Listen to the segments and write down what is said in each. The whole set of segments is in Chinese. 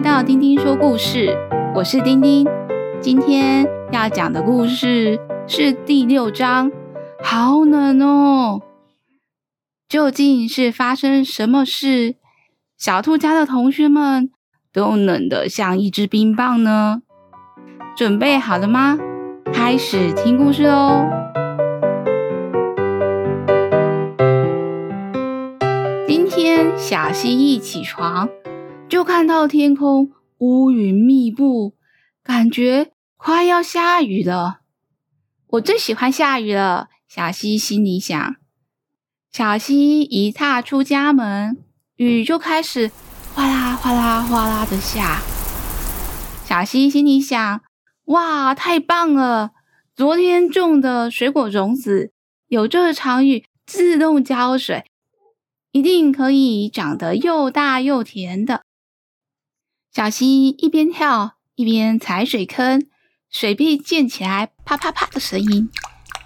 到丁丁说故事，我是丁丁。今天要讲的故事是第六章，好冷哦！究竟是发生什么事？小兔家的同学们都冷得像一只冰棒呢？准备好了吗？开始听故事喽！今天小希一起床，就看到天空乌云密布，感觉快要下雨了。我最喜欢下雨了，小溪心里想。小溪一踏出家门，雨就开始哗啦哗啦哗啦的下。小溪心里想：哇，太棒了！昨天种的水果种子，有这场雨自动浇水，一定可以长得又大又甜的。小溪一边跳一边踩水坑，水被溅起来啪啪啪的声音，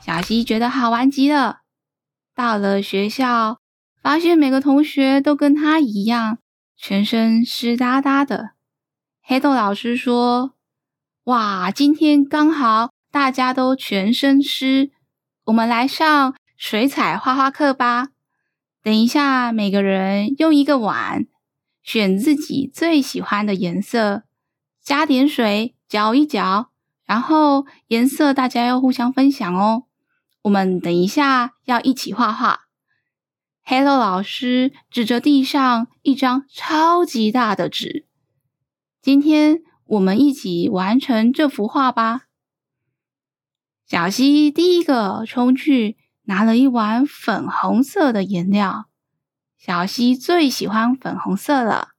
小溪觉得好玩极了。到了学校，发现每个同学都跟他一样，全身湿哒哒的。黑豆老师说：“哇，今天刚好大家都全身湿，我们来上水彩画画课吧。等一下，每个人用一个碗。”选自己最喜欢的颜色，加点水搅一搅，然后颜色大家要互相分享哦。我们等一下要一起画画。Hello，老师指着地上一张超级大的纸，今天我们一起完成这幅画吧。小希第一个冲去拿了一碗粉红色的颜料。小溪最喜欢粉红色了。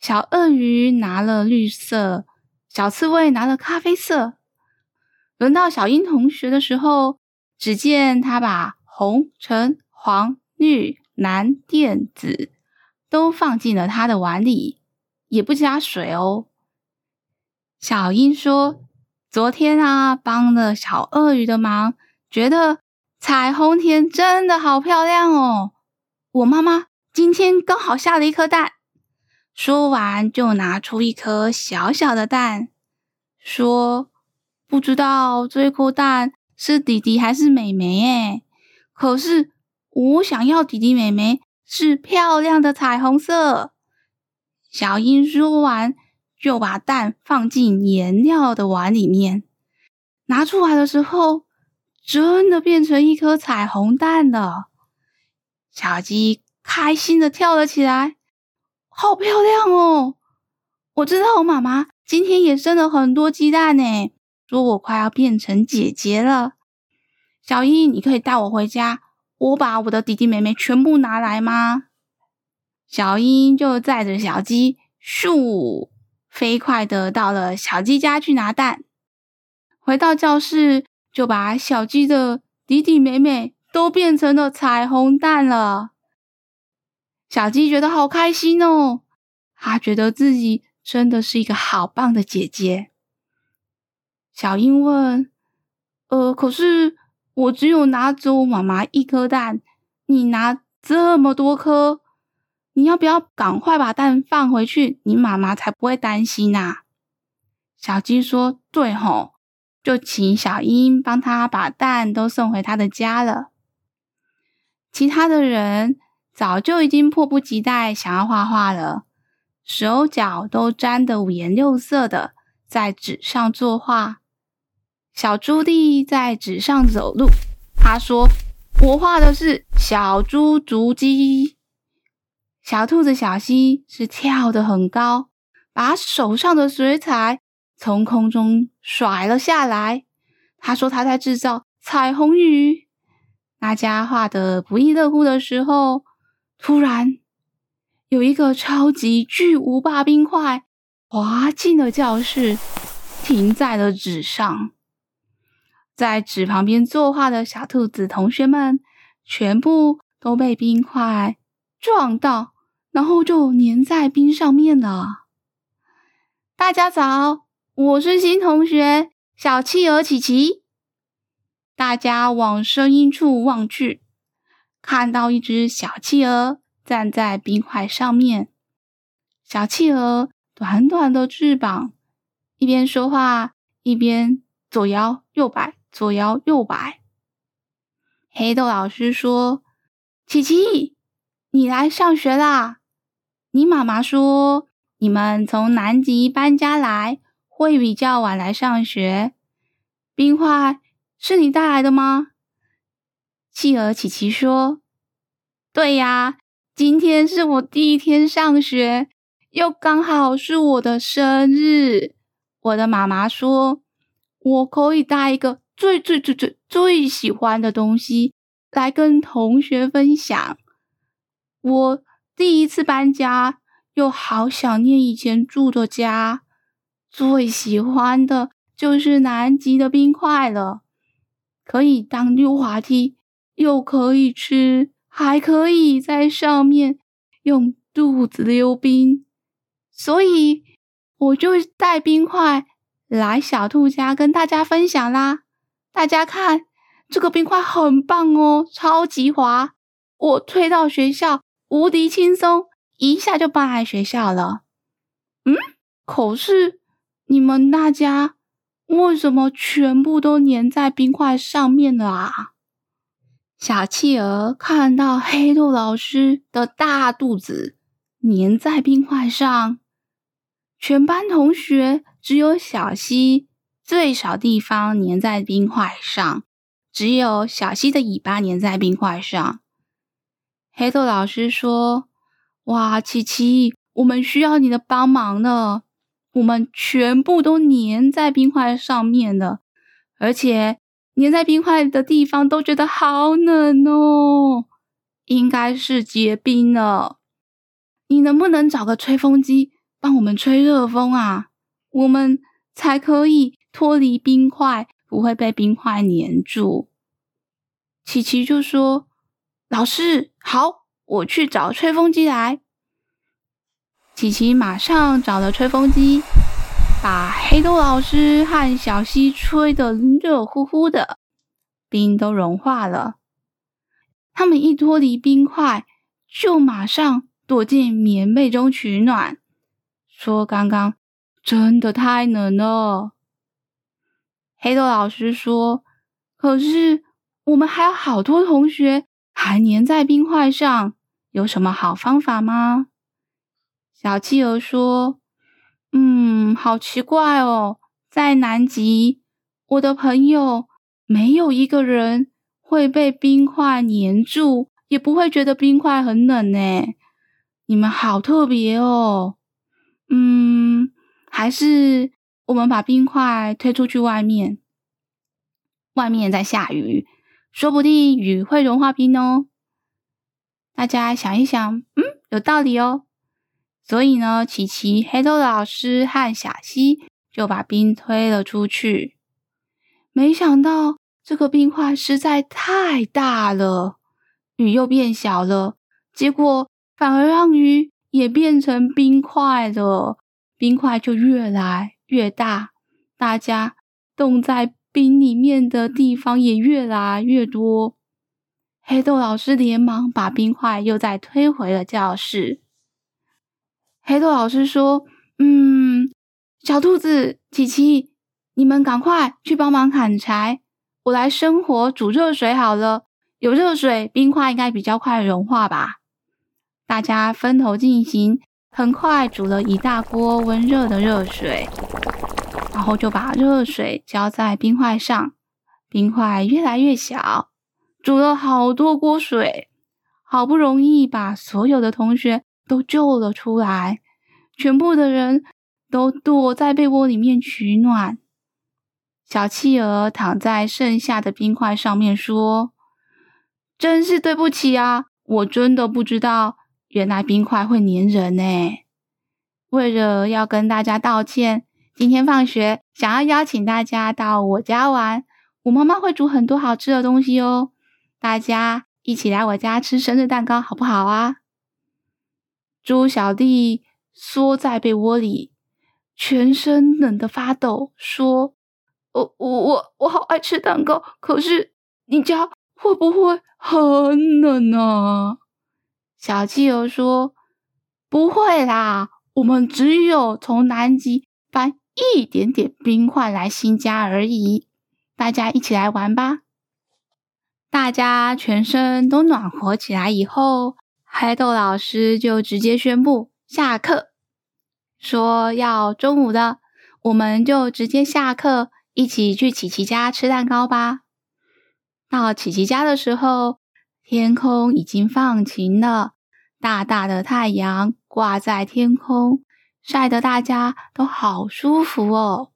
小鳄鱼拿了绿色，小刺猬拿了咖啡色。轮到小英同学的时候，只见他把红、橙、黄、绿、蓝、靛、紫都放进了他的碗里，也不加水哦。小英说：“昨天啊，帮了小鳄鱼的忙，觉得彩虹田真的好漂亮哦。”我妈妈今天刚好下了一颗蛋，说完就拿出一颗小小的蛋，说：“不知道这颗蛋是弟弟还是妹妹诶，可是我想要弟弟妹妹是漂亮的彩虹色。”小英说完就把蛋放进颜料的碗里面，拿出来的时候，真的变成一颗彩虹蛋了。小鸡开心的跳了起来，好漂亮哦！我知道我妈妈今天也生了很多鸡蛋呢，说我快要变成姐姐了。小英，你可以带我回家，我把我的弟弟妹妹全部拿来吗？小英就载着小鸡，咻，飞快的到了小鸡家去拿蛋。回到教室，就把小鸡的弟弟妹妹。都变成了彩虹蛋了，小鸡觉得好开心哦，它觉得自己真的是一个好棒的姐姐。小英问：“呃，可是我只有拿走妈妈一颗蛋，你拿这么多颗，你要不要赶快把蛋放回去？你妈妈才不会担心呐。”小鸡说：“对吼，就请小英帮他把蛋都送回他的家了。”其他的人早就已经迫不及待想要画画了，手脚都沾得五颜六色的，在纸上作画。小猪弟在纸上走路，他说：“我画的是小猪足迹。”小兔子小溪是跳得很高，把手上的水彩从空中甩了下来。他说他在制造彩虹雨。大家画的不亦乐乎的时候，突然有一个超级巨无霸冰块滑进了教室，停在了纸上。在纸旁边作画的小兔子同学们，全部都被冰块撞到，然后就粘在冰上面了。大家早，我是新同学小企鹅琪琪。大家往声音处望去，看到一只小企鹅站在冰块上面。小企鹅短短的翅膀，一边说话一边左摇右摆，左摇右摆。黑豆老师说：“琪琪，你来上学啦！你妈妈说你们从南极搬家来，会比较晚来上学。冰块是你带来的吗？”企鹅琪琪说：“对呀，今天是我第一天上学。”又刚好是我的生日，我的妈妈说，我可以带一个最最最最最喜欢的东西来跟同学分享。我第一次搬家，又好想念以前住的家，最喜欢的就是南极的冰块了，可以当溜滑梯，又可以吃，还可以在上面用肚子溜冰。所以我就带冰块来小兔家跟大家分享啦。大家看，这个冰块很棒哦，超级滑，我推到学校无敌轻松，一下就搬来学校了。嗯，可是你们大家为什么全部都粘在冰块上面了啊？小企鹅看到黑豆老师的大肚子粘在冰块上。全班同学只有小溪最少地方粘在冰块上，只有小溪的尾巴粘在冰块上。黑豆老师说：“哇，琪琪，我们需要你的帮忙呢！我们全部都粘在冰块上面了，而且粘在冰块的地方都觉得好冷哦，应该是结冰了。你能不能找个吹风机？”帮我们吹热风啊，我们才可以脱离冰块，不会被冰块粘住。琪琪就说：“老师，好，我去找吹风机来。”琪琪马上找了吹风机，把黑豆老师和小溪吹得热乎乎的，冰都融化了。他们一脱离冰块，就马上躲进棉被中取暖。说：“刚刚真的太冷了。”黑豆老师说：“可是我们还有好多同学还粘在冰块上，有什么好方法吗？”小企鹅说：“嗯，好奇怪哦，在南极，我的朋友没有一个人会被冰块粘住，也不会觉得冰块很冷呢。你们好特别哦。”嗯，还是我们把冰块推出去外面，外面在下雨，说不定雨会融化冰哦。大家想一想，嗯，有道理哦。所以呢，琪琪、黑豆老师和小溪就把冰推了出去。没想到这个冰块实在太大了，雨又变小了，结果反而让雨。也变成冰块了，冰块就越来越大，大家冻在冰里面的地方也越来越多。黑豆老师连忙把冰块又再推回了教室。黑豆老师说：“嗯，小兔子、琪琪，你们赶快去帮忙砍柴，我来生火煮热水好了。有热水，冰块应该比较快融化吧。”大家分头进行，很快煮了一大锅温热的热水，然后就把热水浇在冰块上，冰块越来越小，煮了好多锅水，好不容易把所有的同学都救了出来，全部的人都躲在被窝里面取暖。小企鹅躺在剩下的冰块上面说：“真是对不起啊，我真的不知道。”原来冰块会粘人呢！为了要跟大家道歉，今天放学想要邀请大家到我家玩，我妈妈会煮很多好吃的东西哦。大家一起来我家吃生日蛋糕好不好啊？猪小弟缩在被窝里，全身冷得发抖，说：“我我我我好爱吃蛋糕，可是你家会不会很冷啊？”小企鹅说：“不会啦，我们只有从南极搬一点点冰块来新家而已。大家一起来玩吧！大家全身都暖和起来以后，黑豆老师就直接宣布下课，说要中午的，我们就直接下课，一起去琪琪家吃蛋糕吧。到琪琪家的时候，天空已经放晴了，大大的太阳挂在天空，晒得大家都好舒服哦。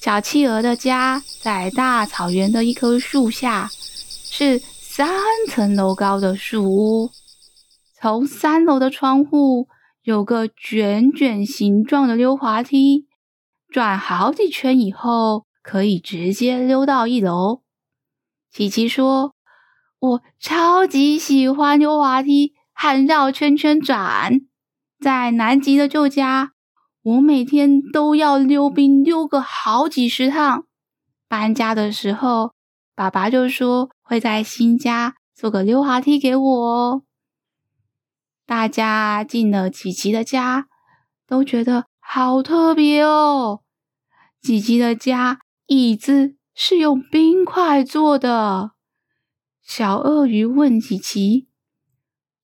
小企鹅的家在大草原的一棵树下，是三层楼高的树屋。从三楼的窗户有个卷卷形状的溜滑梯，转好几圈以后，可以直接溜到一楼。琪琪说：“我超级喜欢溜滑梯和绕圈圈转。在南极的旧家，我每天都要溜冰溜个好几十趟。搬家的时候，爸爸就说会在新家做个溜滑梯给我哦。大家进了琪琪的家，都觉得好特别哦。琪琪的家椅子。”是用冰块做的。小鳄鱼问琪琪：“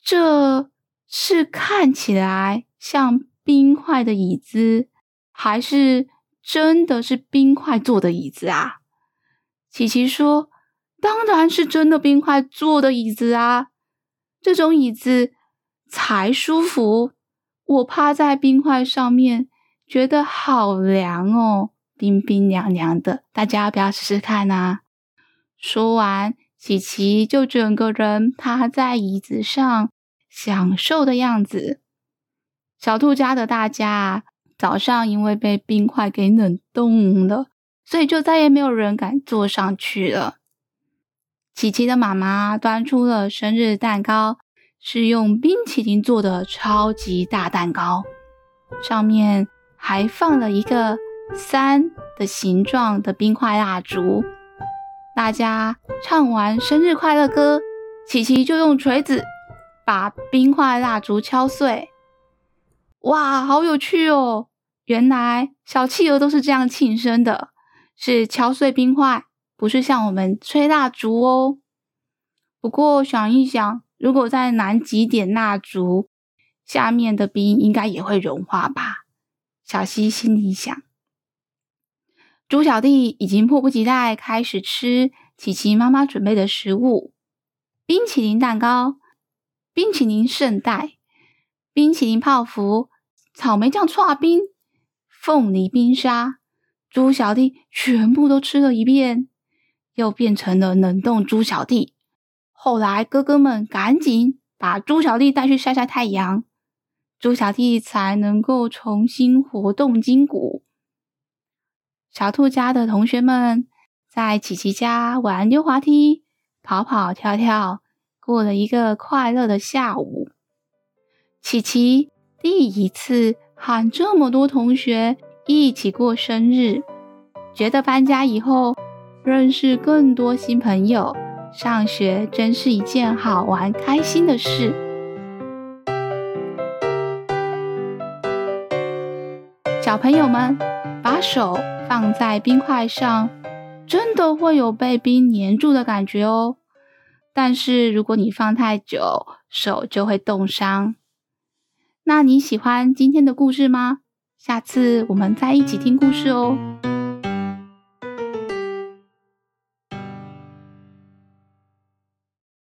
这是看起来像冰块的椅子，还是真的是冰块做的椅子啊？”琪琪说：“当然是真的冰块做的椅子啊！这种椅子才舒服。我趴在冰块上面，觉得好凉哦。”冰冰凉凉的，大家要不要试试看啊？说完，琪琪就整个人趴在椅子上，享受的样子。小兔家的大家早上因为被冰块给冷冻了，所以就再也没有人敢坐上去了。琪琪的妈妈端出了生日蛋糕，是用冰淇淋做的超级大蛋糕，上面还放了一个。三的形状的冰块蜡烛，大家唱完生日快乐歌，琪琪就用锤子把冰块蜡烛敲碎。哇，好有趣哦！原来小企鹅都是这样庆生的，是敲碎冰块，不是像我们吹蜡烛哦。不过想一想，如果在南极点蜡烛，下面的冰应该也会融化吧？小希心里想。猪小弟已经迫不及待开始吃琪琪妈妈准备的食物：冰淇淋蛋糕、冰淇淋圣代、冰淇淋泡芙、草莓酱剉冰、凤梨冰沙。猪小弟全部都吃了一遍，又变成了冷冻猪小弟。后来哥哥们赶紧把猪小弟带去晒晒太阳，猪小弟才能够重新活动筋骨。小兔家的同学们在琪琪家玩溜滑梯、跑跑跳跳，过了一个快乐的下午。琪琪第一次喊这么多同学一起过生日，觉得搬家以后认识更多新朋友，上学真是一件好玩开心的事。小朋友们，把手。放在冰块上，真的会有被冰黏住的感觉哦。但是如果你放太久，手就会冻伤。那你喜欢今天的故事吗？下次我们再一起听故事哦。